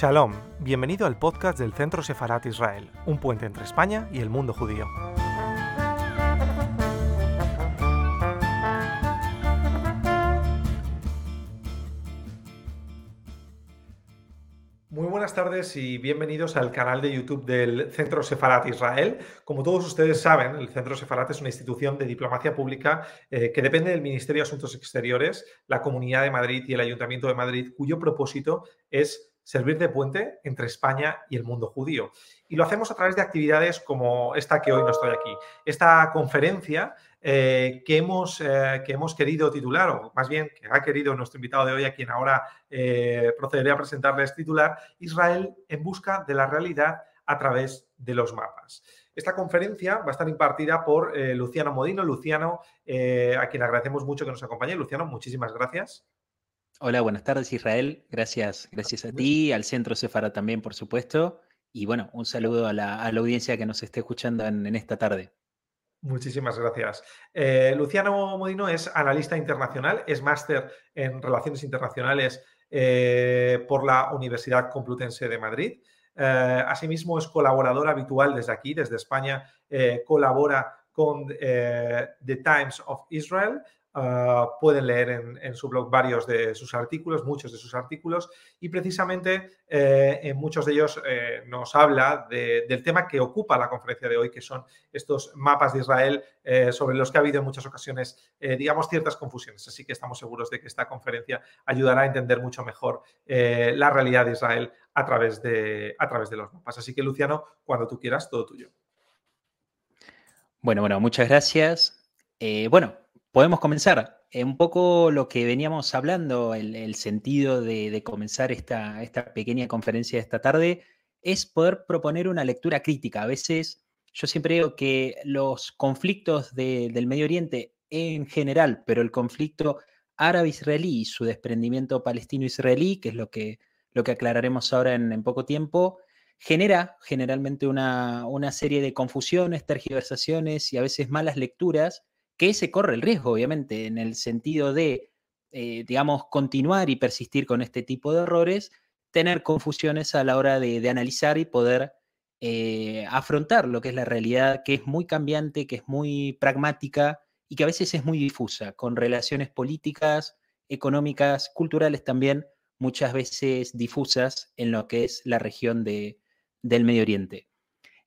Shalom, bienvenido al podcast del Centro Sefarat Israel, un puente entre España y el mundo judío. Muy buenas tardes y bienvenidos al canal de YouTube del Centro Sefarat Israel. Como todos ustedes saben, el Centro Sefarat es una institución de diplomacia pública eh, que depende del Ministerio de Asuntos Exteriores, la Comunidad de Madrid y el Ayuntamiento de Madrid, cuyo propósito es servir de puente entre España y el mundo judío. Y lo hacemos a través de actividades como esta que hoy no estoy aquí. Esta conferencia eh, que, hemos, eh, que hemos querido titular, o más bien que ha querido nuestro invitado de hoy, a quien ahora eh, procederé a presentarles titular, Israel en busca de la realidad a través de los mapas. Esta conferencia va a estar impartida por Luciano Modino. Luciano, a quien agradecemos mucho que nos acompañe. Luciano, muchísimas gracias. Hola, buenas tardes Israel. Gracias, gracias a ti, al Centro Cefara también, por supuesto. Y bueno, un saludo a la, audiencia que nos esté escuchando en, esta tarde. Muchísimas gracias. Eh, Luciano Modino es analista internacional, es máster en Relaciones Internacionales eh, por la Universidad Complutense de Madrid. Eh, asimismo, es colaborador habitual desde aquí, desde España, colabora con The Times of Israel, Ah, pueden leer en, su blog varios de sus artículos, muchos de sus artículos, y precisamente eh, en muchos de ellos eh, nos habla del tema que ocupa la conferencia de hoy, que son estos mapas de Israel eh, sobre los que ha habido en muchas ocasiones, digamos, ciertas confusiones. Así que estamos seguros de que esta conferencia ayudará a entender mucho mejor la realidad de Israel a través de, a través de los mapas. Así que, Luciano, cuando tú quieras, todo tuyo. Bueno, bueno, muchas gracias. bueno, Podemos comenzar. Eh, un poco lo que veníamos hablando, el, sentido de, comenzar esta, esta, pequeña conferencia de esta tarde, es poder proponer una lectura crítica. A veces yo siempre digo que los conflictos del Medio Oriente en general, pero el conflicto árabe-israelí y su desprendimiento palestino-israelí, que es lo que, lo que aclararemos ahora en, poco tiempo, genera generalmente una, una serie de confusiones, tergiversaciones y a veces malas lecturas que se corre el riesgo, obviamente, en el sentido de, eh, digamos, continuar y persistir con este tipo de errores, tener confusiones a la hora de, analizar y poder eh, afrontar lo que es la realidad, que es muy cambiante, que es muy pragmática y que a veces es muy difusa, con relaciones políticas, económicas, culturales también, muchas veces difusas en lo que es la región de, del Medio Oriente.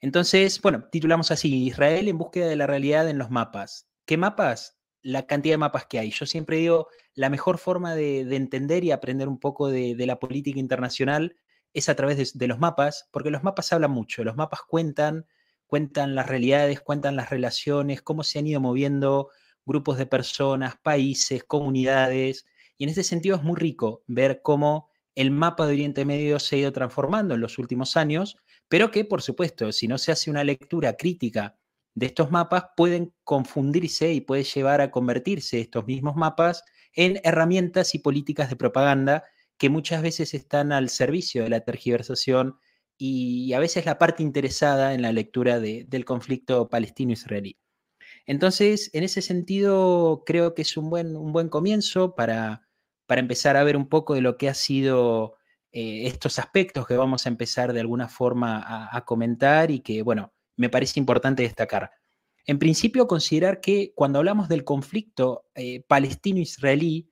Entonces, bueno, titulamos así, Israel en búsqueda de la realidad en los mapas. ¿Qué mapas? La cantidad de mapas que hay. Yo siempre digo, la mejor forma de, entender y aprender un poco de, la política internacional es a través de, los mapas, porque los mapas hablan mucho, los mapas cuentan, cuentan las realidades, cuentan las relaciones, cómo se han ido moviendo grupos de personas, países, comunidades, y en ese sentido es muy rico ver cómo el mapa de Oriente Medio se ha ido transformando en los últimos años, pero que, por supuesto, si no se hace una lectura crítica de estos mapas pueden confundirse y puede llevar a convertirse estos mismos mapas en herramientas y políticas de propaganda que muchas veces están al servicio de la tergiversación y a veces la parte interesada en la lectura del conflicto palestino-israelí. Entonces, en ese sentido, creo que es un buen, un buen comienzo para, para empezar a ver un poco de lo que ha sido eh, estos aspectos que vamos a empezar de alguna forma a comentar y que, bueno, me parece importante destacar. En principio, considerar que cuando hablamos del conflicto eh, palestino-israelí,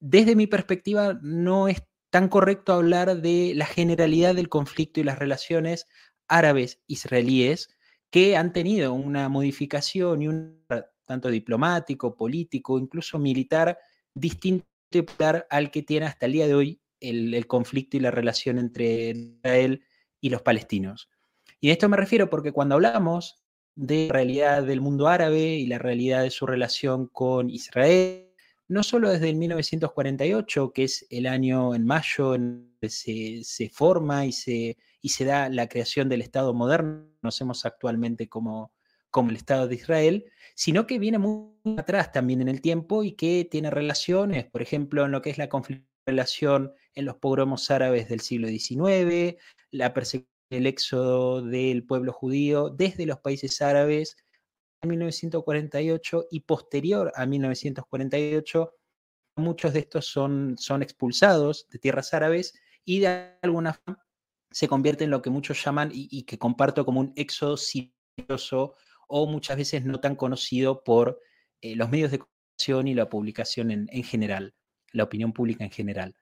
desde mi perspectiva, no es tan correcto hablar de la generalidad del conflicto y las relaciones árabes-israelíes que han tenido una modificación y un tanto diplomático, político, incluso militar, distinto al que tiene hasta el día de hoy el, el conflicto y la relación entre Israel y los palestinos. Y a esto me refiero porque cuando hablamos de la realidad del mundo árabe y la realidad de su relación con Israel, no solo desde el 1948, que es el año en mayo en que se, forma y se, y se da la creación del Estado moderno, conocemos actualmente como, como el Estado de Israel, sino que viene muy atrás también en el tiempo y que tiene relaciones, por ejemplo, en lo que es la relación en los pogromos árabes del siglo XIX, la persecución el éxodo del pueblo judío desde los países árabes en 1948 y posterior a 1948, muchos de estos son, son expulsados de tierras árabes y de alguna forma se convierte en lo que muchos llaman y, que comparto como un éxodo silencioso o muchas veces no tan conocido por eh, los medios de comunicación y la publicación en, en general, la opinión pública en general.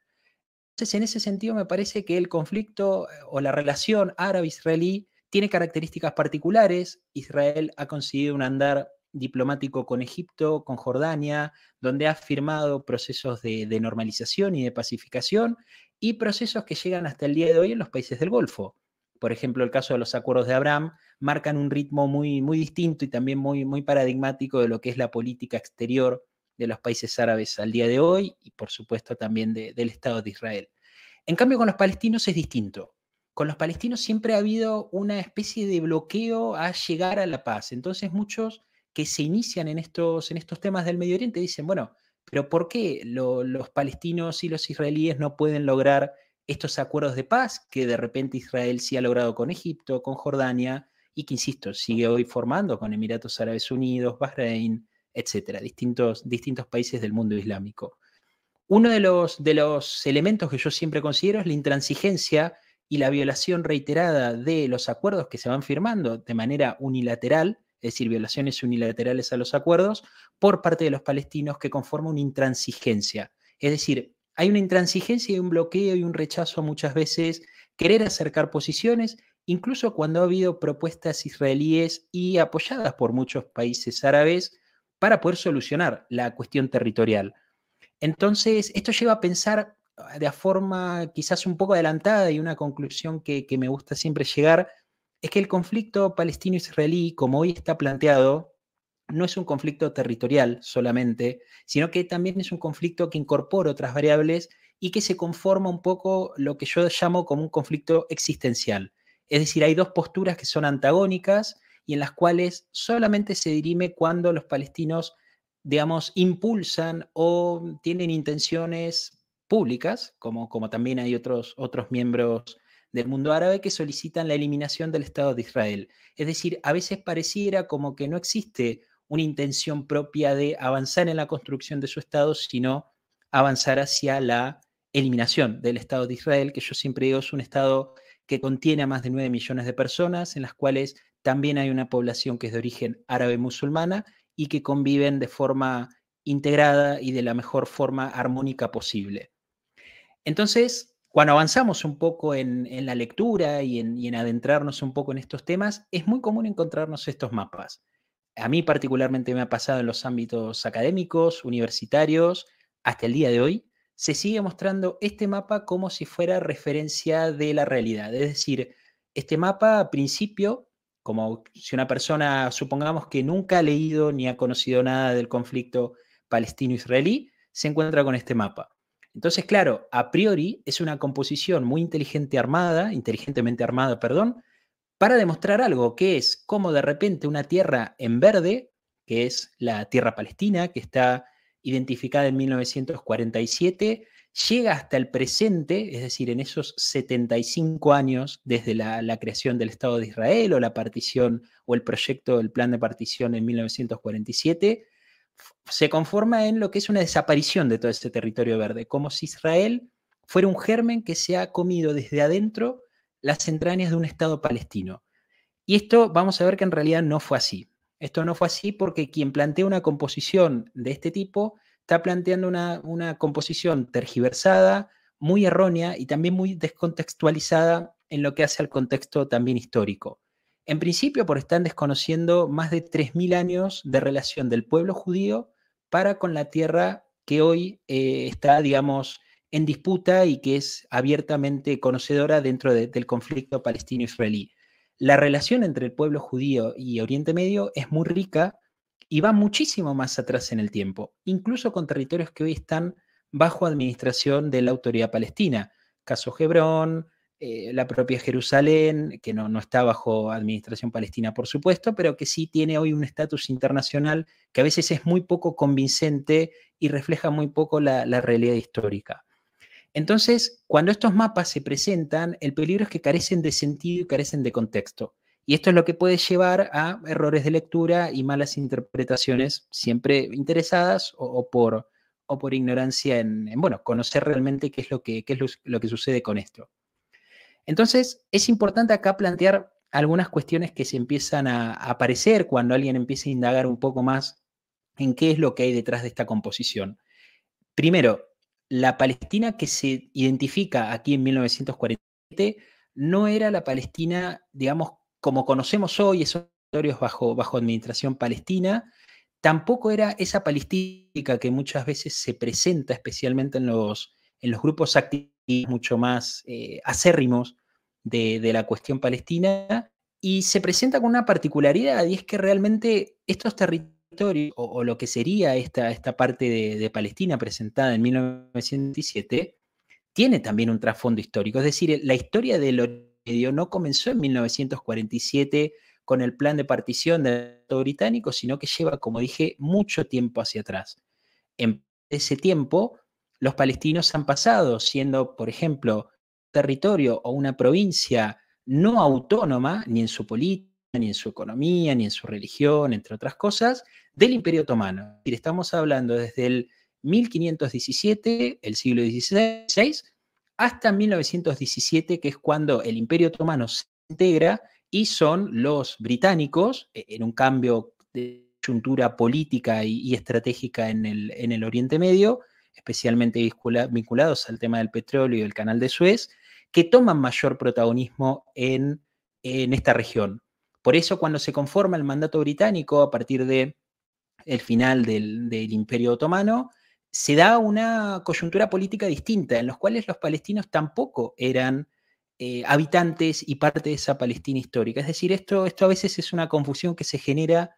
Entonces, en ese sentido, me parece que el conflicto eh, o la relación árabe-israelí tiene características particulares. Israel ha conseguido un andar diplomático con Egipto, con Jordania, donde ha firmado procesos de, normalización y de pacificación y procesos que llegan hasta el día de hoy en los países del Golfo. Por ejemplo, el caso de los acuerdos de Abraham marcan un ritmo muy, muy distinto y también muy, muy paradigmático de lo que es la política exterior de los países árabes al día de hoy y por supuesto también del Estado de Israel. En cambio, con los palestinos es distinto. Con los palestinos siempre ha habido una especie de bloqueo a llegar a la paz. Entonces muchos que se inician en estos, en estos temas del Medio Oriente dicen, bueno, pero ¿por qué los palestinos y los israelíes no pueden lograr estos acuerdos de paz que de repente Israel sí ha logrado con Egipto, con Jordania y que, insisto, sigue hoy formando con Emiratos Árabes Unidos, Bahrein, etcétera, distintos, distintos países del mundo islámico. Uno de los, de los elementos que yo siempre considero es la intransigencia y la violación reiterada de los acuerdos que se van firmando de manera unilateral es decir, violaciones unilaterales a los acuerdos, por parte de los palestinos que conforma una intransigencia. Es decir, hay una intransigencia y un bloqueo y un rechazo muchas veces, querer acercar posiciones, incluso cuando ha habido propuestas israelíes y apoyadas por muchos países árabes para poder solucionar la cuestión territorial. Entonces, esto lleva a pensar de forma quizás un poco adelantada y una conclusión que, que me gusta siempre llegar, es que el conflicto palestino-israelí, como hoy está planteado, no es un conflicto territorial solamente, sino que también es un conflicto que incorpora otras variables y que se conforma un poco lo que yo llamo como un conflicto existencial. Es decir, hay dos posturas que son antagónicas y en las cuales solamente se dirime cuando los palestinos, digamos, impulsan o tienen intenciones públicas, como, como también hay otros, otros miembros del mundo árabe que solicitan la eliminación del Estado de Israel. Es decir, a veces pareciera como que no existe una intención propia de avanzar en la construcción de su Estado, sino avanzar hacia la eliminación del Estado de Israel, que yo siempre digo es un Estado que contiene a más de 9 millones de personas, en las cuales también hay una población que es de origen árabe musulmana y que conviven de forma integrada y de la mejor forma armónica posible. Entonces, cuando avanzamos un poco en, la lectura y en, adentrarnos un poco en estos temas, es muy común encontrarnos estos mapas. A mí particularmente me ha pasado en los ámbitos académicos, universitarios, hasta el día de hoy, se sigue mostrando este mapa como si fuera referencia de la realidad. Es decir, este mapa a principio, como si una persona, supongamos que nunca ha leído ni ha conocido nada del conflicto palestino-israelí, se encuentra con este mapa. Entonces, claro, a priori es una composición muy inteligente armada, inteligentemente armada, perdón, para demostrar algo, que es como de repente una tierra en verde, que es la tierra palestina, que está identificada en 1947, llega hasta el presente, es decir, en esos 75 años desde la, creación del Estado de Israel o la partición o el proyecto del plan de partición en 1947, se conforma en lo que es una desaparición de todo ese territorio verde, como si Israel fuera un germen que se ha comido desde adentro las entrañas de un Estado palestino. Y esto vamos a ver que en realidad no fue así. Esto no fue así porque quien plantea una composición de este tipo está planteando una, una composición tergiversada, muy errónea y también muy descontextualizada en lo que hace al contexto también histórico. En principio, por estar desconociendo más de 3.000 años de relación del pueblo judío para con la tierra que hoy eh, está, digamos, en disputa y que es abiertamente conocedora dentro del conflicto palestino-israelí. La relación entre el pueblo judío y Oriente Medio es muy rica y va muchísimo más atrás en el tiempo, incluso con territorios que hoy están bajo administración de la autoridad palestina. Caso Hebrón, eh, la propia Jerusalén, que no, está bajo administración palestina, por supuesto, pero que sí tiene hoy un estatus internacional que a veces es muy poco convincente y refleja muy poco la, realidad histórica. Entonces, cuando estos mapas se presentan, el peligro es que carecen de sentido y carecen de contexto. Y esto es lo que puede llevar a errores de lectura y malas interpretaciones, siempre interesadas o, por, o por ignorancia en, bueno, conocer realmente qué es, lo que, qué es lo que sucede con esto. Entonces, es importante acá plantear algunas cuestiones que se empiezan a aparecer cuando alguien empieza a indagar un poco más en qué es lo que hay detrás de esta composición. Primero, la Palestina que se identifica aquí en 1947 no era la Palestina, digamos, como conocemos hoy, esos territorios bajo, administración palestina, tampoco era esa palestina que muchas veces se presenta, especialmente en los, grupos activos mucho más eh, acérrimos de, la cuestión palestina, y se presenta con una particularidad, y es que realmente estos territorios, o, lo que sería esta, parte de, Palestina presentada en 1907, tiene también un trasfondo histórico. Es decir, la historia del Medio no comenzó en 1947 con el plan de partición del Estado británico, sino que lleva, como dije, mucho tiempo hacia atrás. En ese tiempo, los palestinos han pasado siendo, por ejemplo, territorio o una provincia no autónoma, ni en su política, ni en su economía, ni en su religión, entre otras cosas, del Imperio Otomano. Estamos hablando desde el 1517, el siglo XVI, hasta 1917, que es cuando el Imperio Otomano se integra y son los británicos, e, en un cambio de coyuntura política y, estratégica en el, en el, Oriente Medio, especialmente vinculados al tema del petróleo y el canal de Suez, que toman mayor protagonismo en, esta región. Por eso cuando se conforma el mandato británico a partir de el final del Imperio Otomano, se da una coyuntura política distinta, en los cuales los palestinos tampoco eran eh, habitantes y parte de esa Palestina histórica. Es decir, esto, esto a veces es una confusión que se genera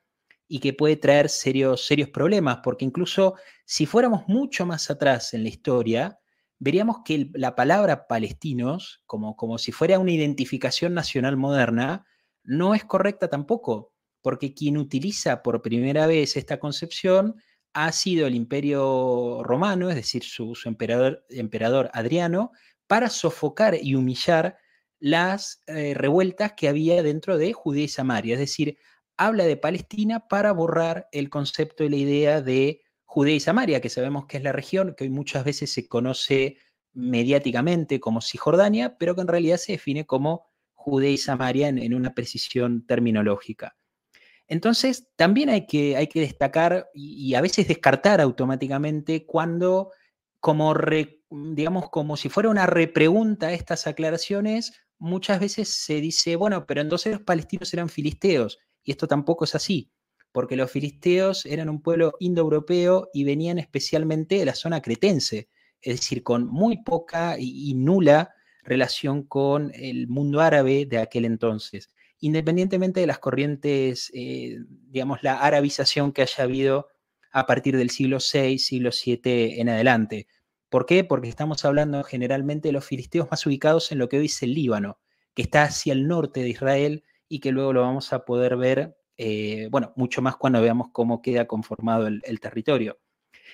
y que puede traer serios, serios problemas, porque incluso si fuéramos mucho más atrás en la historia, veríamos que la palabra palestinos, como, como si fuera una identificación nacional moderna, no es correcta tampoco, porque quien utiliza por primera vez esta concepción ha sido el imperio romano, es decir, su, emperador, Adriano, para sofocar y humillar las eh, revueltas que había dentro de Judea y Samaria. Es decir, habla de Palestina para borrar el concepto y la idea de Judea y Samaria, que sabemos que es la región que hoy muchas veces se conoce mediáticamente como Cisjordania, pero que en realidad se define como Judea y Samaria en una precisión terminológica. Entonces, también hay que, destacar y, a veces descartar automáticamente cuando, como digamos, como si fuera una repregunta a estas aclaraciones, muchas veces se dice, bueno, pero entonces los palestinos eran filisteos, y esto tampoco es así, porque los filisteos eran un pueblo indoeuropeo y venían especialmente de la zona cretense, es decir, con muy poca y nula relación con el mundo árabe de aquel entonces independientemente de las corrientes, eh, digamos, la arabización que haya habido a partir del siglo VI, siglo VII en adelante. ¿Por qué? Porque estamos hablando generalmente de los filisteos más ubicados en lo que hoy es el Líbano, que está hacia el norte de Israel y que luego lo vamos a poder ver, eh, bueno, mucho más cuando veamos cómo queda conformado el, territorio.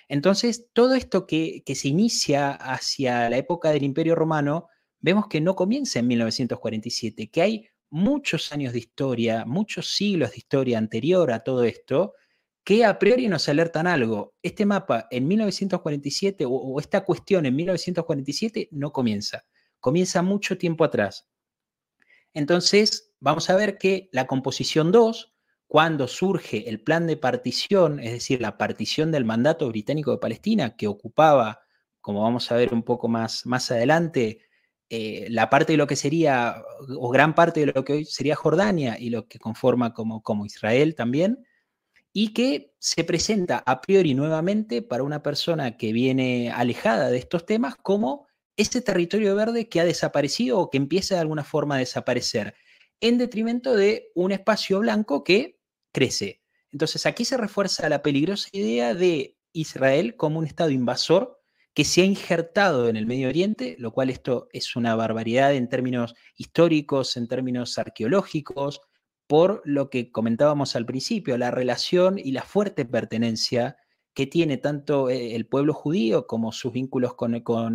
Entonces, todo esto que, que, se inicia hacia la época del Imperio Romano, vemos que no comienza en 1947, que hay muchos años de historia, muchos siglos de historia anterior a todo esto, que a priori nos alertan algo. Este mapa en 1947 o, esta cuestión en 1947 no comienza, comienza mucho tiempo atrás. Entonces, vamos a ver que la composición 2, cuando surge el plan de partición, es decir, la partición del mandato británico de Palestina, que ocupaba, como vamos a ver un poco más, más adelante, eh, la parte de lo que sería, o gran parte de lo que hoy sería Jordania y lo que conforma como, como Israel también, y que se presenta a priori nuevamente para una persona que viene alejada de estos temas como ese territorio verde que ha desaparecido o que empieza de alguna forma a desaparecer, en detrimento de un espacio blanco que crece. Entonces aquí se refuerza la peligrosa idea de Israel como un estado invasor que se ha injertado en el Medio Oriente, lo cual esto es una barbaridad en términos históricos, en términos arqueológicos, por lo que comentábamos al principio, la relación y la fuerte pertenencia que tiene tanto eh, el pueblo judío como sus vínculos con,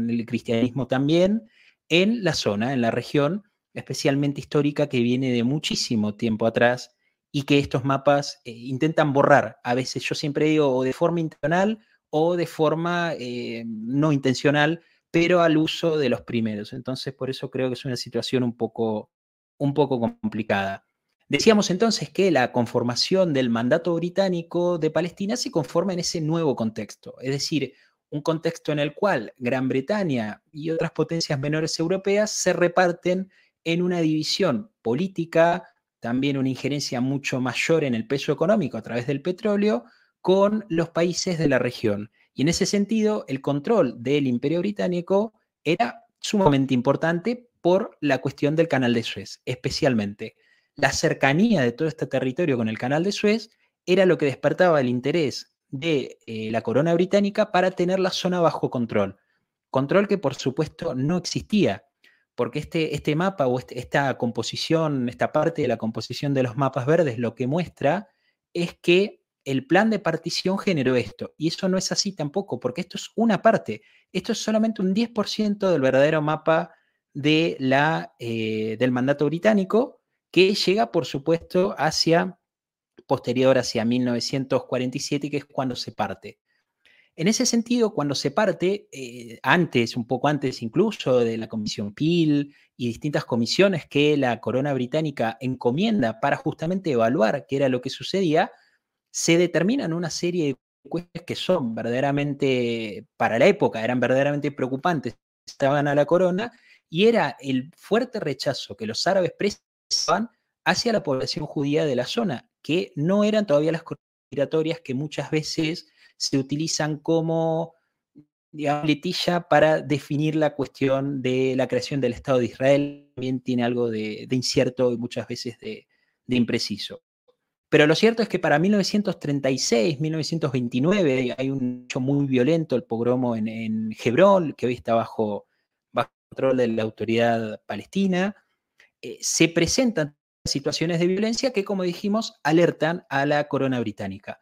el cristianismo también en la zona, en la región, especialmente histórica, que viene de muchísimo tiempo atrás y que estos mapas eh, intentan borrar. A veces yo siempre digo, o de forma intencional o de forma eh, no intencional, pero al uso de los primeros. Entonces, por eso creo que es una situación un poco, un poco complicada. Decíamos entonces que la conformación del mandato británico de Palestina se conforma en ese nuevo contexto, es decir, un contexto en el cual Gran Bretaña y otras potencias menores europeas se reparten en una división política, también una injerencia mucho mayor en el peso económico a través del petróleo, con los países de la región. Y en ese sentido, el control del imperio británico era sumamente importante por la cuestión del canal de Suez, especialmente la cercanía de todo este territorio con el canal de Suez era lo que despertaba el interés de eh, la corona británica para tener la zona bajo control. Control que por supuesto no existía, porque este, este mapa o este, esta composición, esta parte de la composición de los mapas verdes lo que muestra es que el plan de partición generó esto. Y eso no es así tampoco, porque esto es una parte. Esto es solamente un 10% del verdadero mapa de la, eh, del mandato británico que llega, por supuesto, hacia posterior, hacia 1947, que es cuando se parte. En ese sentido, cuando se parte, eh, antes, un poco antes incluso de la Comisión Peel y distintas comisiones que la corona británica encomienda para justamente evaluar qué era lo que sucedía, se determinan una serie de cuestiones que son verdaderamente, para la época, eran verdaderamente preocupantes, estaban a la corona, y era el fuerte rechazo que los árabes hacia la población judía de la zona, que no eran todavía las migratorias que muchas veces se utilizan como digamos, letilla para definir la cuestión de la creación del Estado de Israel. También tiene algo de, incierto y muchas veces de, impreciso. Pero lo cierto es que para 1936, 1929, hay un hecho muy violento, el pogromo en, en Hebrón, que hoy está bajo, bajo control de la autoridad palestina. Eh, se presentan situaciones de violencia que, como dijimos, alertan a la corona británica.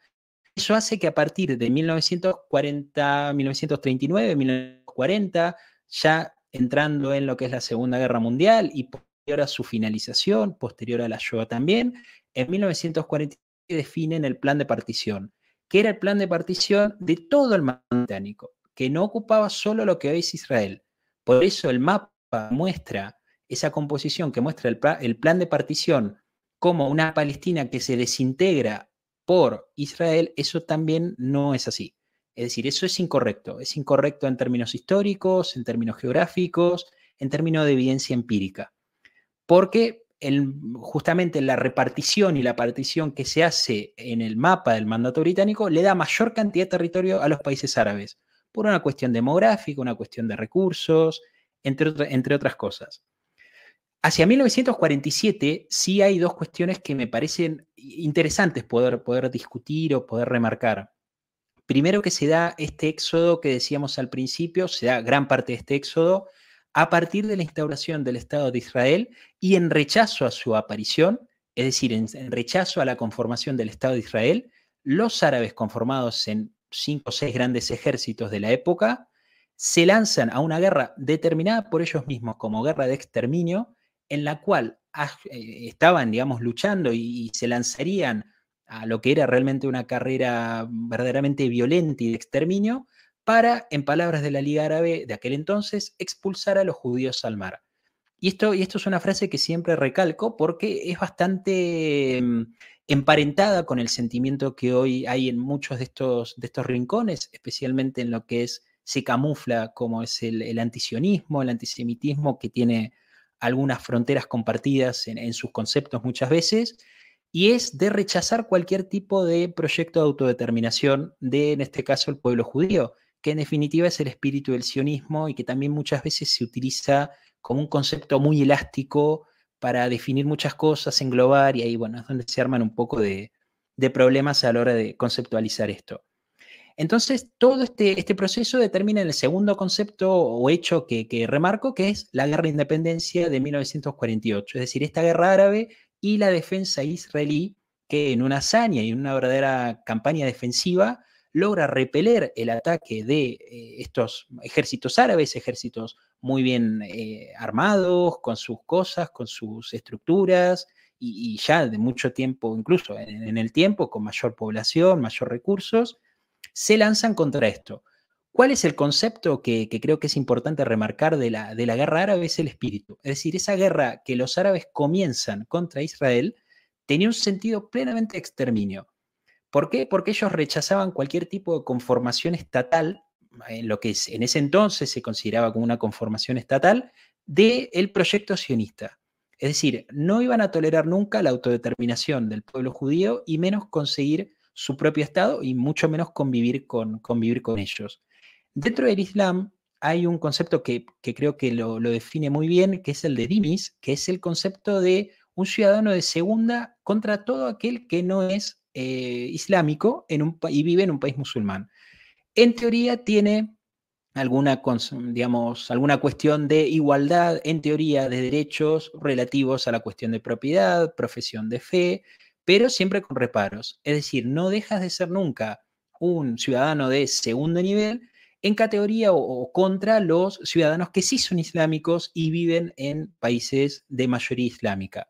Eso hace que a partir de 1940, 1939, 1940, ya entrando en lo que es la Segunda Guerra Mundial y posterior a su finalización, posterior a la Shoah también, en 1940 definen el plan de partición, que era el plan de partición de todo el británico, que no ocupaba solo lo que hoy es Israel. Por eso el mapa muestra esa composición que muestra el, plan de partición como una Palestina que se desintegra por Israel, eso también no es así. Es decir, eso es incorrecto. Es incorrecto en términos históricos, en términos geográficos, en términos de evidencia empírica. Porque justamente la repartición y la partición que se hace en el mapa del mandato británico le da mayor cantidad de territorio a los países árabes, por una cuestión demográfica, una cuestión de recursos, entre otras cosas. Hacia 1947 sí hay dos cuestiones que me parecen interesantes poder, poder discutir o poder remarcar. Primero que se da este éxodo que decíamos al principio, se da gran parte de este éxodo a partir de la instauración del Estado de Israel y en rechazo a su aparición, es decir, en, rechazo a la conformación del Estado de Israel, los árabes conformados en cinco o seis grandes ejércitos de la época se lanzan a una guerra determinada por ellos mismos como guerra de exterminio, en la cual eh, estaban, digamos, luchando y, se lanzarían a lo que era realmente una carrera verdaderamente violenta y de exterminio, para, en palabras de la Liga Árabe de aquel entonces, expulsar a los judíos al mar. Y esto, y esto es una frase que siempre recalco porque es bastante mm, emparentada con el sentimiento que hoy hay en muchos de estos, de estos rincones, especialmente en lo que es, se camufla como es el, el antisionismo, el antisemitismo que tiene algunas fronteras compartidas en, sus conceptos muchas veces, y es de rechazar cualquier tipo de proyecto de autodeterminación de, en este caso, el pueblo judío, que en definitiva es el espíritu del sionismo y que también muchas veces se utiliza como un concepto muy elástico para definir muchas cosas, englobar, y ahí, bueno, es donde se arman un poco de problemas a la hora de conceptualizar esto. Entonces, todo este, este, proceso determina el segundo concepto o hecho que, remarco, que es la guerra de independencia de 1948, es decir, esta guerra árabe y la defensa israelí, que en una hazaña y en una verdadera campaña defensiva logra repeler el ataque de eh, estos ejércitos árabes, ejércitos muy bien eh, armados, con sus cosas, con sus estructuras, y, ya de mucho tiempo, incluso en, el tiempo, con mayor población, mayor recursos, se lanzan contra esto. ¿Cuál es el concepto que, creo que es importante remarcar de la, de la guerra árabe? Es el espíritu. Es decir, esa guerra que los árabes comienzan contra Israel tenía un sentido plenamente exterminio. ¿Por qué? Porque ellos rechazaban cualquier tipo de conformación estatal, en lo que en ese entonces se consideraba como una conformación estatal, del proyecto sionista. Es decir, no iban a tolerar nunca la autodeterminación del pueblo judío y menos conseguir su propio Estado y mucho menos convivir con, convivir con ellos. Dentro del Islam hay un concepto que, creo que lo, define muy bien, que es el de dimis, que es el concepto de un ciudadano de segunda contra todo aquel que no es eh, islámico en un, y vive en un país musulmán. En teoría tiene alguna, digamos, alguna cuestión de igualdad, en teoría, de derechos relativos a la cuestión de propiedad, profesión de fe, pero siempre con reparos. Es decir, no dejas de ser nunca un ciudadano de segundo nivel, en categoría o, contra los ciudadanos que sí son islámicos y viven en países de mayoría islámica.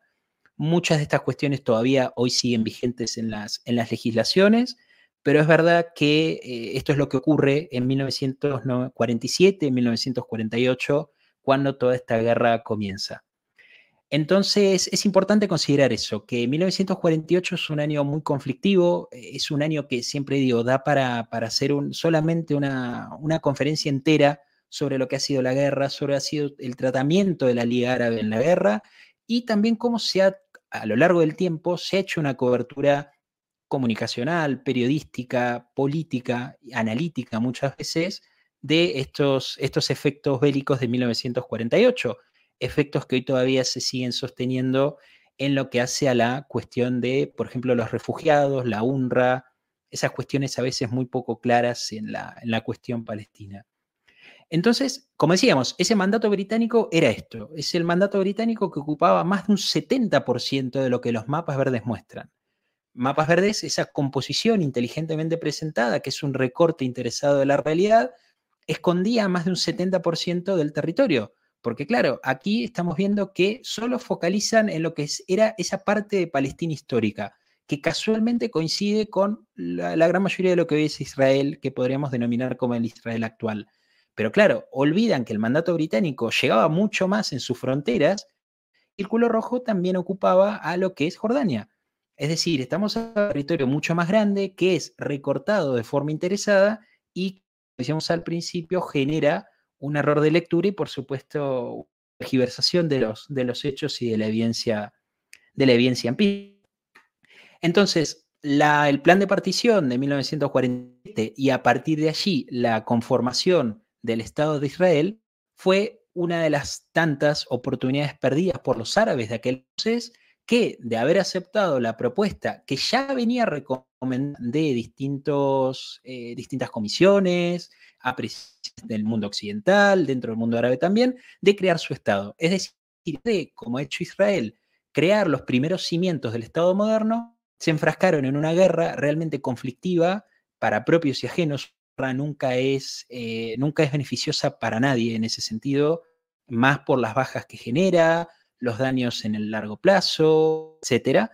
Muchas de estas cuestiones todavía hoy siguen vigentes en las, en las legislaciones, pero es verdad que eh, esto es lo que ocurre en 1947, 1948, cuando toda esta guerra comienza. Entonces es importante considerar eso, que 1948 es un año muy conflictivo, eh, es un año que siempre digo, da para, hacer un, solamente una, conferencia entera sobre lo que ha sido la guerra, sobre ha sido el tratamiento de la Liga Árabe en la guerra y también cómo se ha, a lo largo del tiempo, se ha hecho una cobertura comunicacional, periodística, política, analítica muchas veces de estos, estos efectos bélicos de 1948 efectos que hoy todavía se siguen sosteniendo en lo que hace a la cuestión de, por ejemplo, los refugiados, la UNRWA, esas cuestiones a veces muy poco claras en la, en la cuestión palestina. Entonces, como decíamos, ese mandato británico era esto, es el mandato británico que ocupaba más de un 70% de lo que los mapas verdes muestran. Mapas verdes, esa composición inteligentemente presentada, que es un recorte interesado de la realidad, escondía más de un 70% del territorio. Porque claro, aquí estamos viendo que solo focalizan en lo que era esa parte de Palestina histórica, que casualmente coincide con la, gran mayoría de lo que hoy es Israel, que podríamos denominar como el Israel actual. Pero claro, olvidan que el mandato británico llegaba mucho más en sus fronteras y el culo rojo también ocupaba a lo que es Jordania. Es decir, estamos en un territorio mucho más grande que es recortado de forma interesada y, como decíamos al principio, genera un error de lectura y, por supuesto, tergiversación de los, de los hechos y de la evidencia, de la evidencia empírica. Entonces, el plan de partición de 1947 y a partir de allí la conformación del Estado de Israel fue una de las tantas oportunidades perdidas por los árabes de aquel entonces que de haber aceptado la propuesta que ya venía recomendando de distintos, eh, distintas comisiones, a del mundo occidental, dentro del mundo árabe también, de crear su Estado. Es decir, de, como ha hecho Israel, crear los primeros cimientos del Estado moderno, se enfrascaron en una guerra realmente conflictiva para propios y ajenos. Nunca es, eh, nunca es beneficiosa para nadie en ese sentido, más por las bajas que genera, los daños en el largo plazo, etc.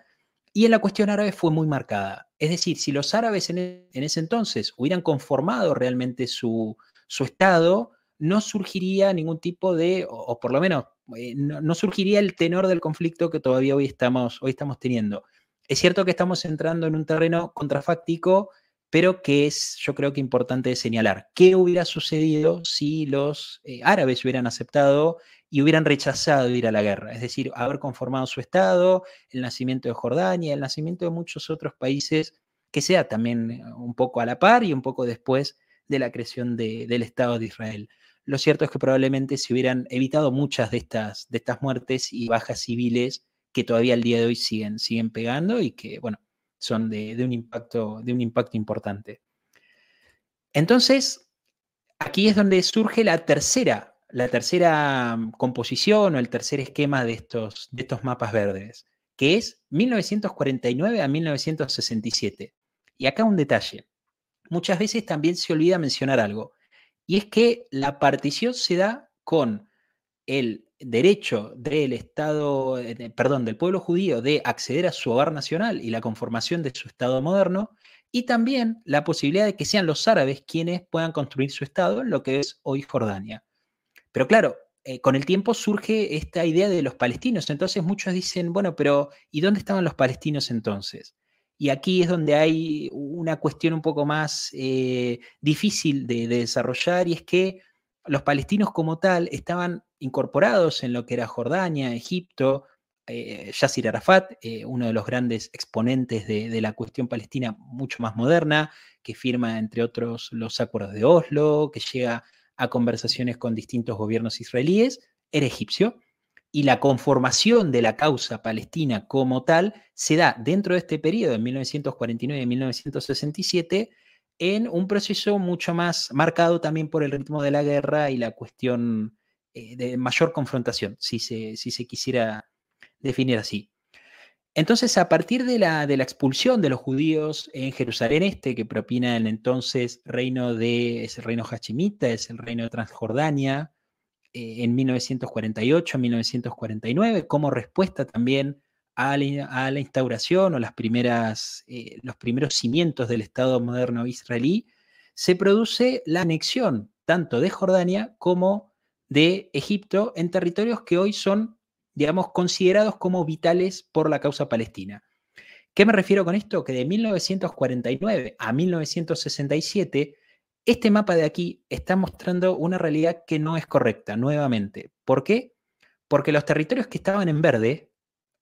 Y en la cuestión árabe fue muy marcada. Es decir, si los árabes en, e, ese entonces hubieran conformado realmente su, estado, no surgiría ningún tipo de, o, por lo menos eh, no, surgiría el tenor del conflicto que todavía hoy estamos, hoy estamos teniendo. Es cierto que estamos entrando en un terreno contrafáctico, pero que es, yo creo que importante señalar. ¿Qué hubiera sucedido si los eh, árabes hubieran aceptado y hubieran rechazado ir a la guerra, es decir, haber conformado su Estado, el nacimiento de Jordania, el nacimiento de muchos otros países que sea también eh, un poco a la par y un poco después de la creación del Estado de Israel. Lo cierto es que probablemente se hubieran evitado muchas de estas, de estas muertes y bajas civiles que todavía al día de hoy siguen, siguen pegando y que, bueno, son de, un impacto, de un impacto importante. Entonces, aquí es donde surge la tercera la tercera mm, composición o el tercer esquema de estos, de estos mapas verdes, que es 1949 a 1967. Y acá un detalle. Muchas veces también se olvida mencionar algo, y es que la partición se da con el derecho del Estado, eh, perdón, del pueblo judío de acceder a su hogar nacional y la conformación de su Estado moderno, y también la posibilidad de que sean los árabes quienes puedan construir su Estado en lo que es hoy Jordania. Pero claro, eh, con el tiempo surge esta idea de los palestinos. Entonces muchos dicen, bueno, pero ¿y dónde estaban los palestinos entonces? Y aquí es donde hay una cuestión un poco más eh, difícil de, desarrollar y es que los palestinos como tal estaban incorporados en lo que era Jordania, Egipto, eh, Yasser Arafat, eh, uno de los grandes exponentes de, de, la cuestión palestina mucho más moderna, que firma entre otros los acuerdos de Oslo, que llega a conversaciones con distintos gobiernos israelíes, era egipcio y la conformación de la causa palestina como tal se da dentro de este periodo, en 1949 y 1967, en un proceso mucho más marcado también por el ritmo de la guerra y la cuestión eh, de mayor confrontación, si se, si se quisiera definir así. Entonces, a partir de la, de la, expulsión de los judíos en Jerusalén Este, que propina el entonces reino de, es el reino hachimita, es el reino de Transjordania, eh, en 1948-1949, como respuesta también a la, instauración o las primeras, eh, los primeros cimientos del Estado moderno israelí, se produce la anexión tanto de Jordania como de Egipto en territorios que hoy son, digamos, considerados como vitales por la causa palestina. ¿Qué me refiero con esto? Que de 1949 a 1967 este mapa de aquí está mostrando una realidad que no es correcta, nuevamente. ¿Por qué? Porque los territorios que estaban en verde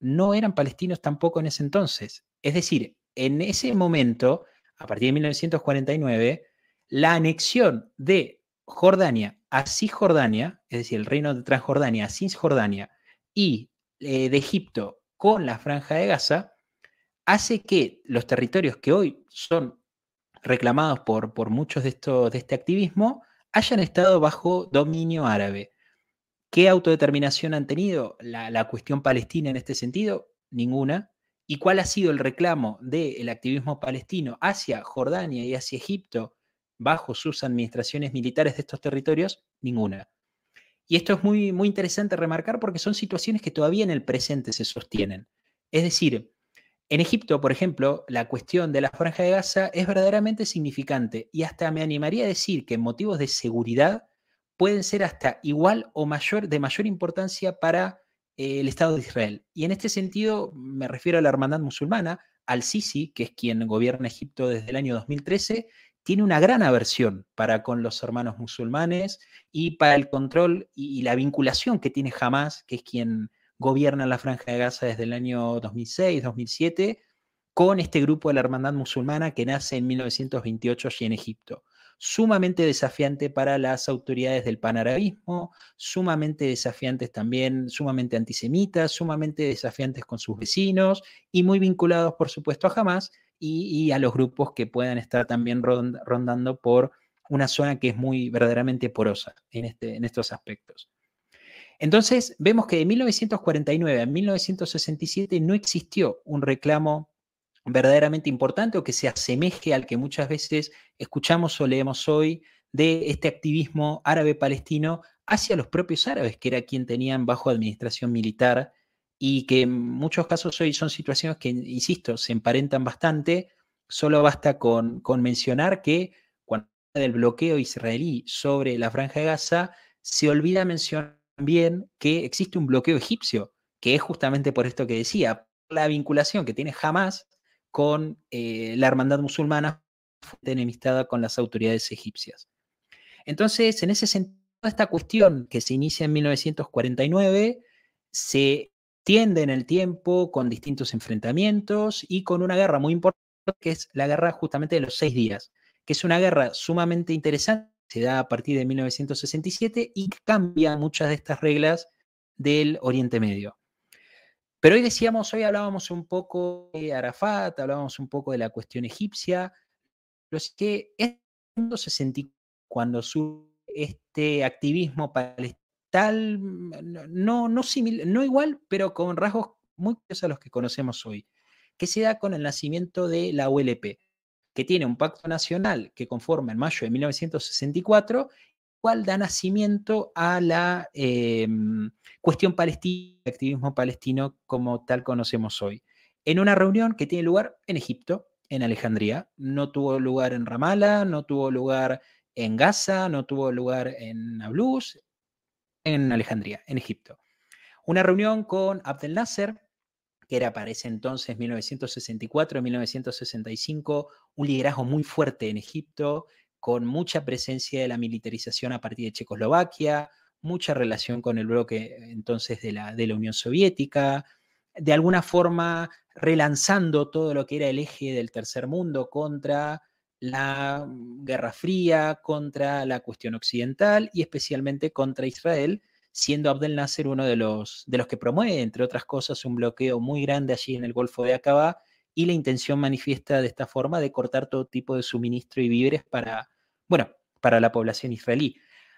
no eran palestinos tampoco en ese entonces. Es decir, en ese momento, a partir de 1949, la anexión de Jordania a Cisjordania, es decir, el reino de Transjordania a Cisjordania y eh, de Egipto con la franja de Gaza, hace que los territorios que hoy son reclamados por, por muchos de, estos, de este activismo hayan estado bajo dominio árabe. ¿Qué autodeterminación han tenido la, cuestión palestina en este sentido? Ninguna. ¿Y cuál ha sido el reclamo del activismo palestino hacia Jordania y hacia Egipto bajo sus administraciones militares de estos territorios? Ninguna. Y esto es muy, muy interesante remarcar porque son situaciones que todavía en el presente se sostienen. Es decir, en Egipto, por ejemplo, la cuestión de la franja de Gaza es verdaderamente significante y hasta me animaría a decir que motivos de seguridad pueden ser hasta igual o mayor, de mayor importancia para eh, el Estado de Israel. Y en este sentido me refiero a la hermandad musulmana, al-Sisi, que es quien gobierna Egipto desde el año 2013, tiene una gran aversión para con los hermanos musulmanes y para el control y, y la vinculación que tiene Hamas, que es quien gobierna la Franja de Gaza desde el año 2006, 2007, con este grupo de la Hermandad Musulmana que nace en 1928 allí en Egipto. Sumamente desafiante para las autoridades del panarabismo, sumamente desafiantes también, sumamente antisemitas, sumamente desafiantes con sus vecinos y muy vinculados, por supuesto, a Hamas y, a los grupos que puedan estar también rondando por una zona que es muy verdaderamente porosa en, este, en estos aspectos. Entonces, vemos que de 1949 a 1967 no existió un reclamo verdaderamente importante o que se asemeje al que muchas veces escuchamos o leemos hoy de este activismo árabe-palestino hacia los propios árabes, que era quien tenían bajo administración militar y que en muchos casos hoy son situaciones que, insisto, se emparentan bastante. Solo basta con, con mencionar que cuando del bloqueo israelí sobre la franja de Gaza, se olvida mencionar también que existe un bloqueo egipcio, que es justamente por esto que decía, la vinculación que tiene Hamas con eh, la hermandad musulmana enemistada con las autoridades egipcias. Entonces, en ese sentido, esta cuestión que se inicia en 1949 se tiende en el tiempo con distintos enfrentamientos y con una guerra muy importante que es la guerra justamente de los seis días, que es una guerra sumamente interesante se da a partir de 1967 y cambia muchas de estas reglas del Oriente Medio. Pero hoy decíamos, hoy hablábamos un poco de Arafat, hablábamos un poco de la cuestión egipcia, pero es que en 1964, cuando surge este activismo palestal, no, no, no igual, pero con rasgos muy curiosos a los que conocemos hoy, que se da con el nacimiento de la ULP, que tiene un pacto nacional que conforma en mayo de 1964, cual da nacimiento a la em, cuestión palestina, el activismo palestino como tal conocemos hoy, en una reunión que tiene lugar en Egipto en Alejandría. No tuvo lugar en Ramallah, no tuvo lugar en Gaza, no tuvo lugar en Nablus, en Alejandría, en Egipto. Una reunión con Abdel Nasser, que era para ese entonces, 1964-1965, un liderazgo muy fuerte en Egipto, con mucha presencia de la militarización a partir de Checoslovaquia, mucha relación con el bloque entonces de la, de la Unión Soviética, de alguna forma relanzando todo lo que era el eje del tercer mundo contra la mm, Guerra Fría, contra la cuestión occidental y especialmente contra Israel, siendo Abdel Nasser uno de los, de los que promueve, entre otras cosas, un bloqueo muy grande allí en el Golfo de Aqaba y la intención manifiesta de esta forma de cortar todo tipo de suministro y víveres para, bueno, para la población israelí.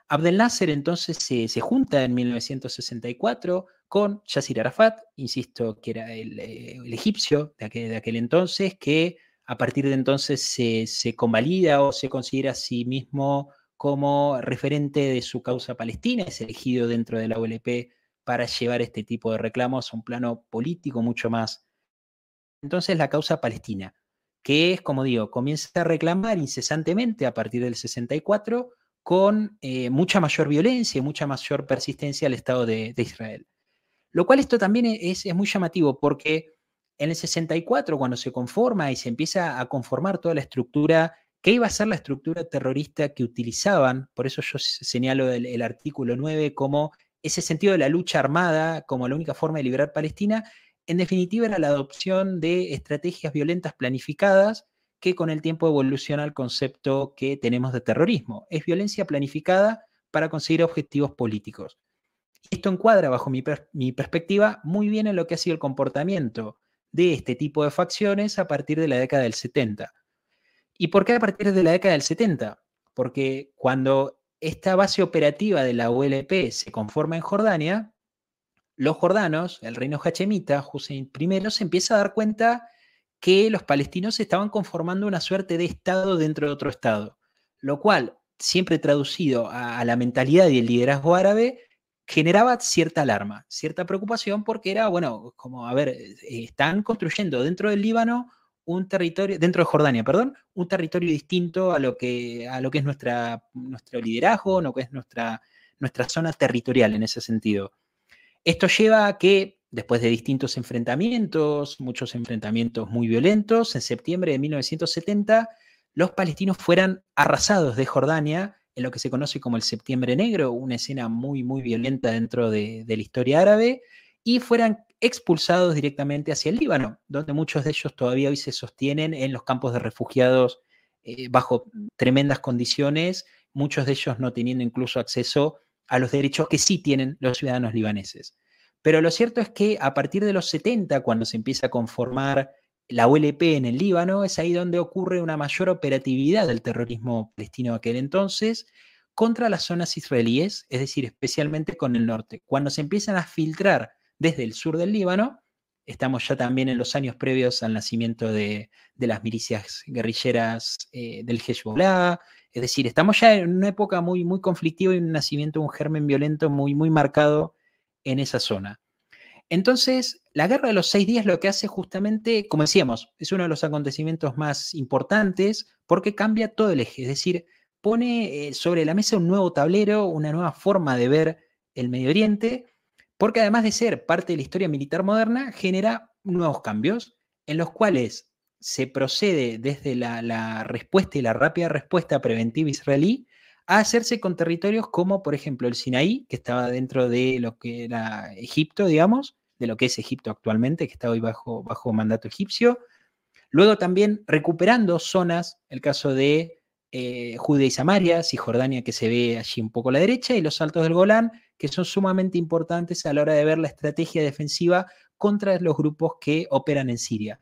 Abdel Nasser entonces se, junta en 1964 con Yasser Arafat, insisto que era el, eh, egipcio de aquel, de aquel, entonces, que a partir de entonces se, se, convalida o se considera a sí mismo como referente de su causa palestina, es elegido dentro de la OLP para llevar este tipo de reclamos a un plano político mucho más. Entonces la causa palestina, que es, como digo, comienza a reclamar incesantemente a partir del 64 con eh, mucha mayor violencia y mucha mayor persistencia al Estado de, Israel. Lo cual esto también es, es, muy llamativo porque en el 64, cuando se conforma y se empieza a conformar toda la estructura ¿Qué iba a ser la estructura terrorista que utilizaban? Por eso yo señalo el, artículo 9 como ese sentido de la lucha armada como la única forma de liberar Palestina. En definitiva, era la adopción de estrategias violentas planificadas que con el tiempo evoluciona al concepto que tenemos de terrorismo. Es violencia planificada para conseguir objetivos políticos. Esto encuadra, bajo mi, mi, perspectiva, muy bien en lo que ha sido el comportamiento de este tipo de facciones a partir de la década del 70. ¿Y por qué a partir de la década del 70? Porque cuando esta base operativa de la ULP se conforma en Jordania, los jordanos, el reino hachemita, Hussein I, se empieza a dar cuenta que los palestinos estaban conformando una suerte de Estado dentro de otro Estado, lo cual, siempre traducido a, la mentalidad y el liderazgo árabe, generaba cierta alarma, cierta preocupación, porque era, bueno, como, a ver, eh, están construyendo dentro del Líbano un territorio, dentro de Jordania, perdón, un territorio distinto a lo que, a lo que es nuestra, nuestro liderazgo, lo que es nuestra, nuestra zona territorial en ese sentido. Esto lleva a que, después de distintos enfrentamientos, muchos enfrentamientos muy violentos, en septiembre de 1970, los palestinos fueran arrasados de Jordania en lo que se conoce como el Septiembre Negro, una escena muy, muy violenta dentro de, la historia árabe, y fueran expulsados directamente hacia el Líbano, donde muchos de ellos todavía hoy se sostienen en los campos de refugiados eh, bajo tremendas condiciones, muchos de ellos no teniendo incluso acceso a los derechos que sí tienen los ciudadanos libaneses. Pero lo cierto es que a partir de los 70, cuando se empieza a conformar la OLP en el Líbano, es ahí donde ocurre una mayor operatividad del terrorismo palestino de aquel entonces contra las zonas israelíes, es decir, especialmente con el norte. Cuando se empiezan a filtrar desde el sur del Líbano. Estamos ya también en los años previos al nacimiento de, las milicias guerrilleras eh, del Hezbollah. Es decir, estamos ya en una época muy, muy conflictiva y un nacimiento de un germen violento muy, muy marcado en esa zona. Entonces, la guerra de los seis días lo que hace justamente, como decíamos, es uno de los acontecimientos más importantes porque cambia todo el eje, es decir, pone eh, sobre la mesa un nuevo tablero, una nueva forma de ver el Medio Oriente porque además de ser parte de la historia militar moderna, genera nuevos cambios en los cuales se procede desde la, respuesta y la rápida respuesta preventiva israelí a hacerse con territorios como, por ejemplo, el Sinaí, que estaba dentro de lo que era Egipto, digamos, de lo que es Egipto actualmente, que está hoy bajo, bajo mandato egipcio. Luego también recuperando zonas, el caso de eh, Judea y Samaria, Cisjordania, que se ve allí un poco a la derecha, y los Altos del Golán, que son sumamente importantes a la hora de ver la estrategia defensiva contra los grupos que operan en Siria.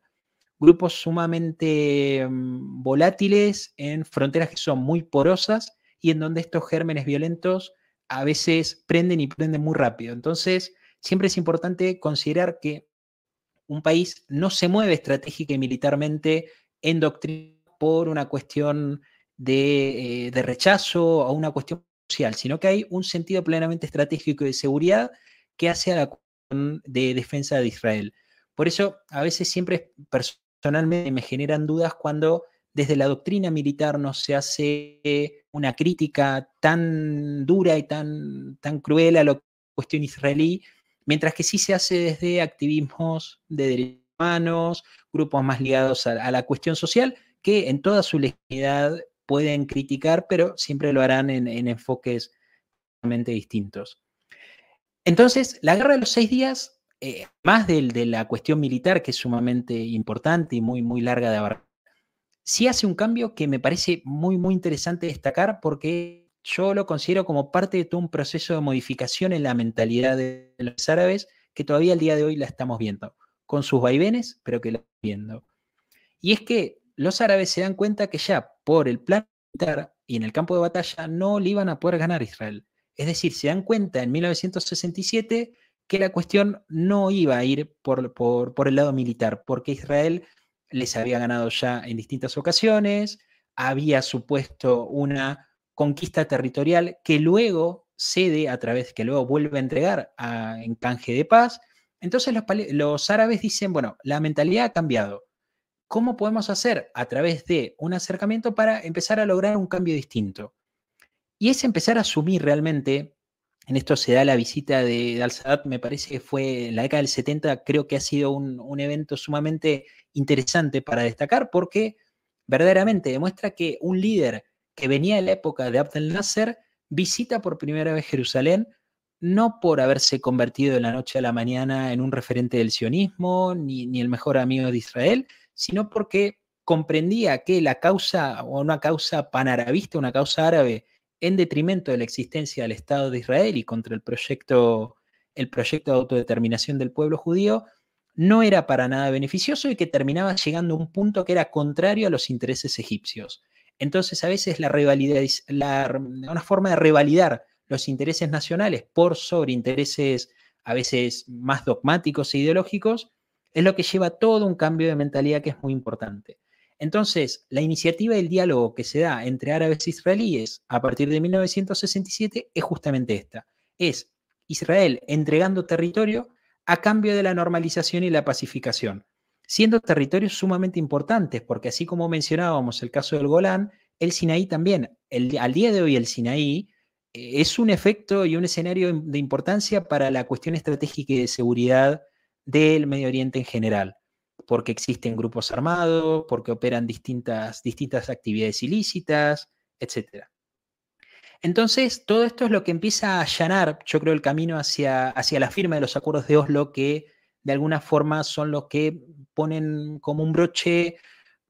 Grupos sumamente mm, volátiles en fronteras que son muy porosas y en donde estos gérmenes violentos a veces prenden y prenden muy rápido. Entonces, siempre es importante considerar que un país no se mueve estratégica y militarmente en doctrina por una cuestión de, eh, de rechazo o una cuestión sino que hay un sentido plenamente estratégico de seguridad que hace a la de defensa de Israel. Por eso, a veces siempre personalmente me generan dudas cuando desde la doctrina militar no se hace una crítica tan dura y tan, tan cruel a la cuestión israelí, mientras que sí se hace desde activismos de derechos humanos, grupos más ligados a, la cuestión social, que en toda su legitimidad pueden criticar, pero siempre lo harán en, enfoques totalmente distintos. Entonces, la guerra de los seis días, eh, más de, la cuestión militar, que es sumamente importante y muy, muy larga de abarcar, sí hace un cambio que me parece muy, muy interesante destacar porque yo lo considero como parte de todo un proceso de modificación en la mentalidad de los árabes que todavía al día de hoy la estamos viendo, con sus vaivenes, pero que la estamos viendo. Y es que los árabes se dan cuenta que ya por el plan militar y en el campo de batalla no le iban a poder ganar a Israel. Es decir, se dan cuenta en 1967 que la cuestión no iba a ir por, el lado militar, porque Israel les había ganado ya en distintas ocasiones, había supuesto una conquista territorial que luego cede a través, que luego vuelve a entregar en canje de paz. Entonces los, los árabes dicen, bueno, la mentalidad ha cambiado. ¿Cómo podemos hacer a través de un acercamiento para empezar a lograr un cambio distinto? Y es empezar a asumir realmente, en esto se da la visita de, Al-Sadat, me parece que fue en la década del 70, creo que ha sido un, un evento sumamente interesante para destacar porque verdaderamente demuestra que un líder que venía de la época de Abdel Nasser visita por primera vez Jerusalén, no por haberse convertido de la noche a la mañana en un referente del sionismo, ni, ni el mejor amigo de Israel, sino porque comprendía que la causa, o una causa panarabista, una causa árabe, en detrimento de la existencia del Estado de Israel y contra el proyecto, el proyecto de autodeterminación del pueblo judío, no era para nada beneficioso y que terminaba llegando a un punto que era contrario a los intereses egipcios. Entonces, a veces la rivalidad, una forma de revalidar los intereses nacionales por sobre intereses a veces más dogmáticos e ideológicos, es lo que lleva todo un cambio de mentalidad que es muy importante. Entonces, la iniciativa del diálogo que se da entre árabes e israelíes a partir de 1967 es justamente esta. Es Israel entregando territorio a cambio de la normalización y la pacificación, siendo territorios sumamente importantes, porque así como mencionábamos el caso del Golán, el Sinaí también, al día de hoy el Sinaí eh, es un efecto y un escenario de importancia para la cuestión estratégica y de seguridad del Medio Oriente en general, porque existen grupos armados, porque operan distintas, distintas actividades ilícitas, etc. Entonces, todo esto es lo que empieza a allanar, yo creo, el camino hacia, hacia la firma de los acuerdos de Oslo, que de alguna forma son los que ponen como un broche,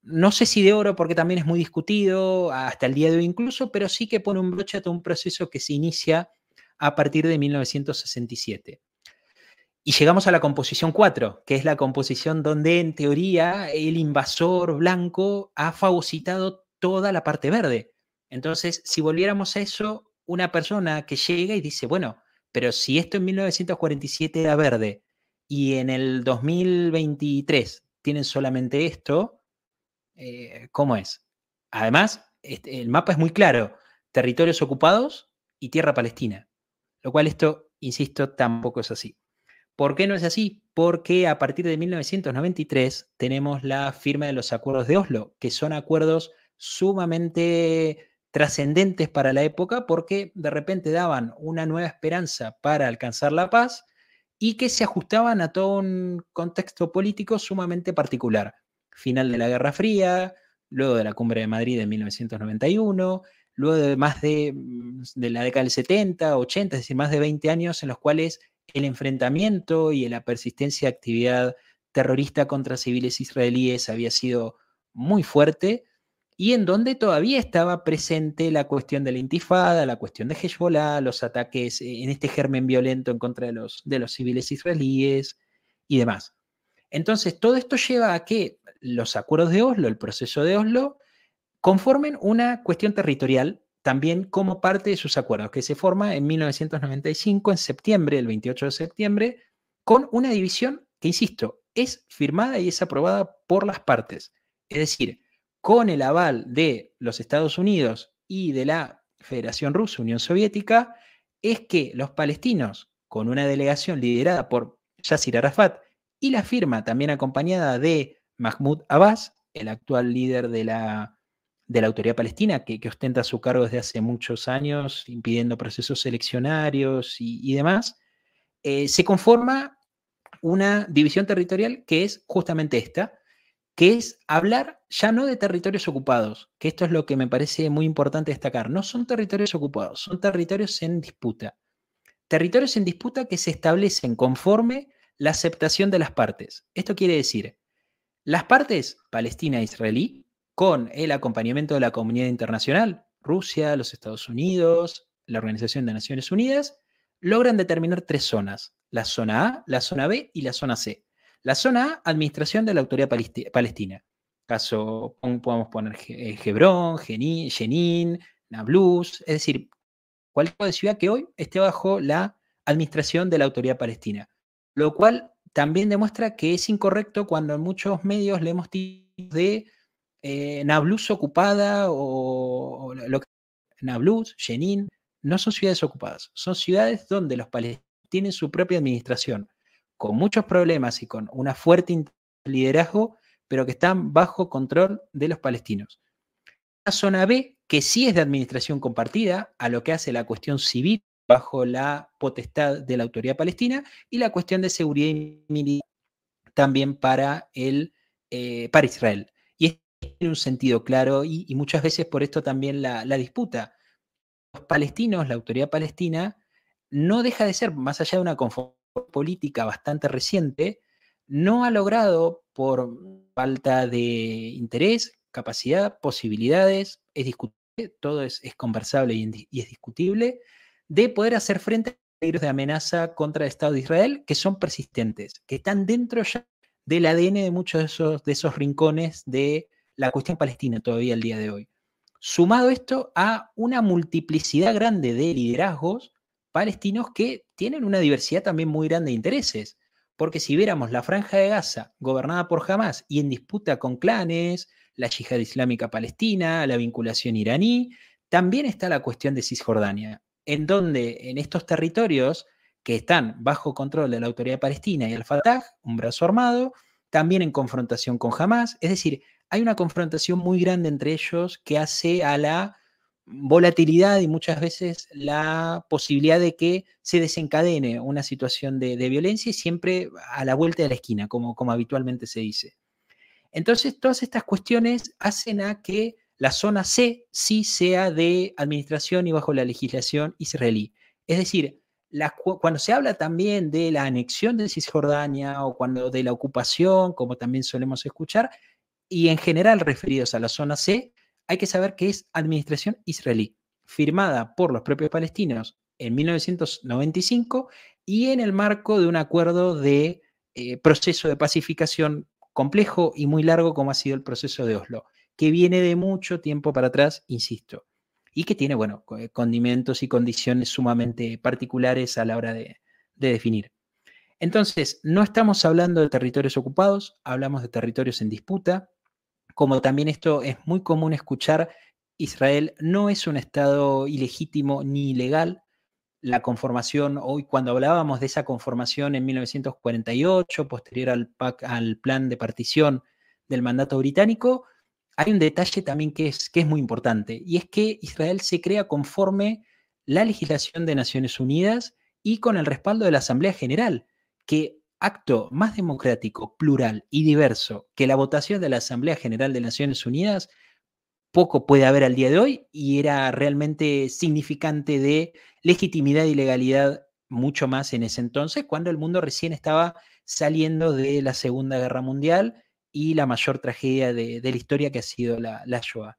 no sé si de oro, porque también es muy discutido, hasta el día de hoy incluso, pero sí que pone un broche a todo un proceso que se inicia a partir de 1967. Y llegamos a la composición 4, que es la composición donde en teoría el invasor blanco ha fagocitado toda la parte verde. Entonces, si volviéramos a eso, una persona que llega y dice, bueno, pero si esto en 1947 era verde y en el 2023 tienen solamente esto, eh, ¿cómo es? Además, este, el mapa es muy claro, territorios ocupados y tierra palestina, lo cual esto, insisto, tampoco es así. ¿Por qué no es así? Porque a partir de 1993 tenemos la firma de los acuerdos de Oslo, que son acuerdos sumamente trascendentes para la época porque de repente daban una nueva esperanza para alcanzar la paz y que se ajustaban a todo un contexto político sumamente particular. Final de la Guerra Fría, luego de la Cumbre de Madrid en 1991, luego de más de, de la década del 70, 80, es decir, más de 20 años en los cuales el enfrentamiento y la persistencia de actividad terrorista contra civiles israelíes había sido muy fuerte y en donde todavía estaba presente la cuestión de la intifada, la cuestión de Hezbollah, los ataques en este germen violento en contra de los, de los civiles israelíes y demás. Entonces, todo esto lleva a que los acuerdos de Oslo, el proceso de Oslo, conformen una cuestión territorial también como parte de sus acuerdos, que se forma en 1995, en septiembre, el 28 de septiembre, con una división que, insisto, es firmada y es aprobada por las partes. Es decir, con el aval de los Estados Unidos y de la Federación Rusa, Unión Soviética, es que los palestinos, con una delegación liderada por Yasser Arafat y la firma también acompañada de Mahmoud Abbas, el actual líder de la, de la autoridad palestina, que, ostenta su cargo desde hace muchos años, impidiendo procesos eleccionarios y, demás, eh, se conforma una división territorial que es justamente esta, que es hablar ya no de territorios ocupados, que esto es lo que me parece muy importante destacar. No son territorios ocupados, son territorios en disputa. Territorios en disputa que se establecen conforme la aceptación de las partes. Esto quiere decir, las partes, Palestina e Israelí, con el acompañamiento de la comunidad internacional, Rusia, los Estados Unidos, la Organización de Naciones Unidas, logran determinar tres zonas, la zona A, la zona B y la zona C. La zona A, administración de la autoridad palestina. Caso, podemos poner eh, Hebrón, Jenin, Nablus, es decir, cualquier ciudad que hoy esté bajo la administración de la autoridad palestina. Lo cual también demuestra que es incorrecto cuando en muchos medios leemos de eh, Nablus ocupada o, lo que Nablus, Jenin, no son ciudades ocupadas, son ciudades donde los palestinos tienen su propia administración, con muchos problemas y con una fuerte liderazgo, pero que están bajo control de los palestinos. La zona B, que sí es de administración compartida, a lo que hace la cuestión civil bajo la potestad de la autoridad palestina, y la cuestión de seguridad y militar también para, el, eh, para Israel. Tiene un sentido claro y, muchas veces por esto también la, disputa. Los palestinos, la autoridad palestina, no deja de ser, más allá de una conformación política bastante reciente, no ha logrado, por falta de interés, capacidad, posibilidades, es discutible, todo es, conversable y, es discutible, de poder hacer frente a peligros de amenaza contra el Estado de Israel que son persistentes, que están dentro ya del ADN de muchos de esos rincones de la cuestión palestina todavía el día de hoy. Sumado esto a una multiplicidad grande de liderazgos palestinos que tienen una diversidad también muy grande de intereses. Porque si viéramos la franja de Gaza gobernada por Hamas y en disputa con clanes, la yihad islámica palestina, la vinculación iraní, también está la cuestión de Cisjordania, en donde en estos territorios que están bajo control de la autoridad palestina y el Fatah, un brazo armado, también en confrontación con Hamas, es decir, hay una confrontación muy grande entre ellos que hace a la volatilidad y muchas veces la posibilidad de que se desencadene una situación de, violencia y siempre a la vuelta de la esquina, como, habitualmente se dice. Entonces, todas estas cuestiones hacen a que la zona C sí sea de administración y bajo la legislación israelí. Es decir, cuando se habla también de la anexión de Cisjordania o cuando de la ocupación, como también solemos escuchar, y en general referidos a la zona C, hay que saber que es administración israelí, firmada por los propios palestinos en 1995 y en el marco de un acuerdo de eh, proceso de pacificación complejo y muy largo como ha sido el proceso de Oslo, que viene de mucho tiempo para atrás, insisto, y que tiene, bueno, condimentos y condiciones sumamente particulares a la hora de definir. Entonces, no estamos hablando de territorios ocupados, hablamos de territorios en disputa, como también esto es muy común escuchar, Israel no es un Estado ilegítimo ni ilegal. La conformación, hoy cuando hablábamos de esa conformación en 1948, posterior al, al plan de partición del mandato británico, hay un detalle también que es, que es muy importante, y es que Israel se crea conforme la legislación de Naciones Unidas y con el respaldo de la Asamblea General, que acto más democrático, plural y diverso que la votación de la Asamblea General de Naciones Unidas, poco puede haber al día de hoy y era realmente significante de legitimidad y legalidad mucho más en ese entonces, cuando el mundo recién estaba saliendo de la Segunda Guerra Mundial y la mayor tragedia de, la historia que ha sido la, la, Shoah.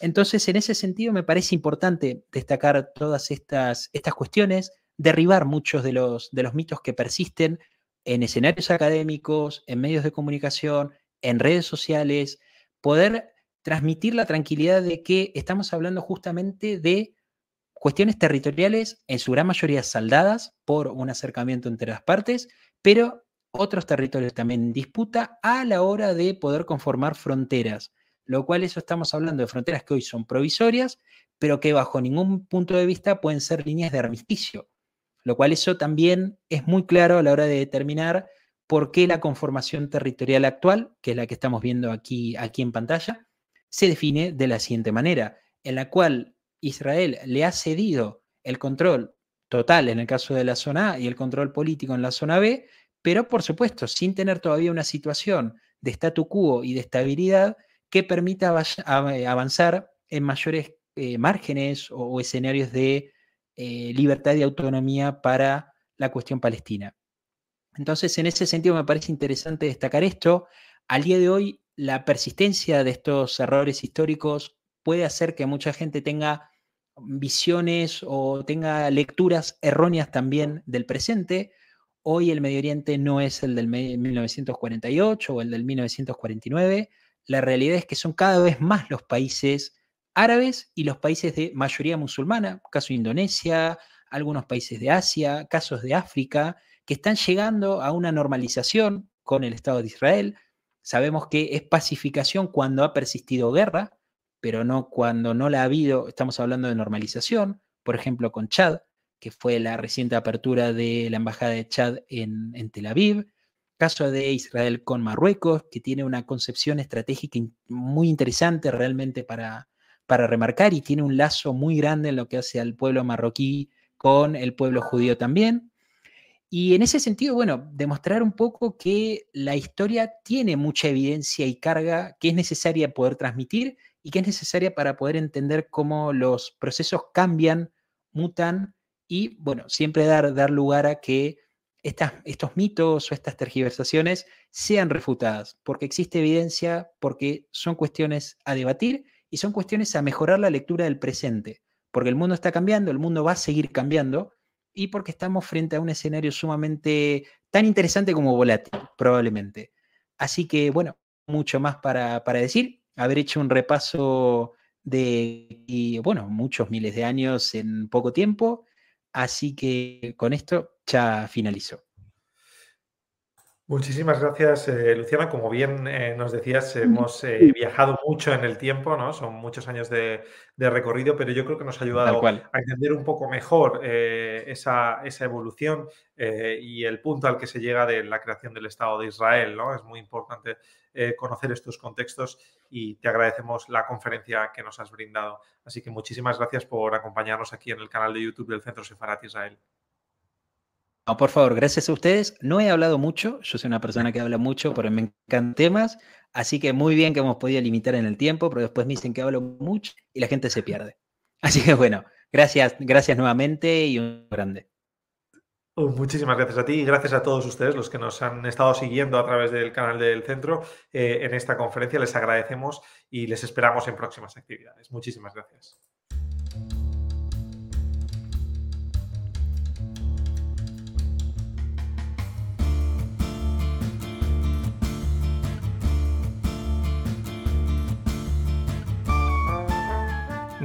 Entonces, en ese sentido, me parece importante destacar todas estas, estas cuestiones, derribar muchos de los, de los mitos que persisten en escenarios académicos, en medios de comunicación, en redes sociales, poder transmitir la tranquilidad de que estamos hablando justamente de cuestiones territoriales, en su gran mayoría saldadas por un acercamiento entre las partes, pero otros territorios también en disputa a la hora de poder conformar fronteras, lo cual eso estamos hablando de fronteras que hoy son provisorias, pero que bajo ningún punto de vista pueden ser líneas de armisticio lo cual eso también es muy claro a la hora de determinar por qué la conformación territorial actual, que es la que estamos viendo aquí, aquí en pantalla, se define de la siguiente manera, en la cual Israel le ha cedido el control total en el caso de la zona A y el control político en la zona B, pero por supuesto sin tener todavía una situación de statu quo y de estabilidad que permita avanzar en mayores eh, márgenes o, escenarios de eh, libertad y autonomía para la cuestión palestina. Entonces, en ese sentido me parece interesante destacar esto. Al día de hoy, la persistencia de estos errores históricos puede hacer que mucha gente tenga visiones o tenga lecturas erróneas también del presente. Hoy el Medio Oriente no es el del 1948 o el del 1949. La realidad es que son cada vez más los países árabes y los países de mayoría musulmana, caso Indonesia, algunos países de Asia, casos de África, que están llegando a una normalización con el Estado de Israel. Sabemos que es pacificación cuando ha persistido guerra, pero no cuando no la ha habido, estamos hablando de normalización, por ejemplo con Chad, que fue la reciente apertura de la Embajada de Chad en, Tel Aviv, caso de Israel con Marruecos, que tiene una concepción estratégica muy interesante realmente para, para remarcar y tiene un lazo muy grande en lo que hace al pueblo marroquí con el pueblo judío también. Y en ese sentido, bueno, demostrar un poco que la historia tiene mucha evidencia y carga que es necesaria poder transmitir y que es necesaria para poder entender cómo los procesos cambian, mutan y, bueno, siempre dar, dar lugar a que estas, estos mitos o estas tergiversaciones sean refutadas, porque existe evidencia, porque son cuestiones a debatir y son cuestiones a mejorar la lectura del presente, porque el mundo está cambiando, el mundo va a seguir cambiando y porque estamos frente a un escenario sumamente tan interesante como volátil, probablemente. Así que, bueno, mucho más para, para decir. Haber hecho un repaso de, y, bueno, muchos miles de años en poco tiempo. Así que con esto ya finalizó. Muchísimas gracias, eh, Luciana. Como bien eh, nos decías, hemos eh, viajado mucho en el tiempo, ¿no? Son muchos años de, recorrido, pero yo creo que nos ha ayudado a entender un poco mejor esa, evolución y el punto al que se llega de la creación del Estado de Israel, ¿no? Es muy importante conocer estos contextos y te agradecemos la conferencia que nos has brindado. Así que muchísimas gracias por acompañarnos aquí en el canal de YouTube del Centro Sefarat Israel. Por favor, gracias a ustedes. No he hablado mucho, yo soy una persona que habla mucho, pero me encantan temas, así que muy bien que hemos podido limitar en el tiempo, pero después me dicen que hablo mucho y la gente se pierde. Así que bueno, gracias, gracias nuevamente y un grande. Oh, muchísimas gracias a ti y gracias a todos ustedes los que nos han estado siguiendo a través del canal del centro eh, en esta conferencia. Les agradecemos y les esperamos en próximas actividades. Muchísimas gracias.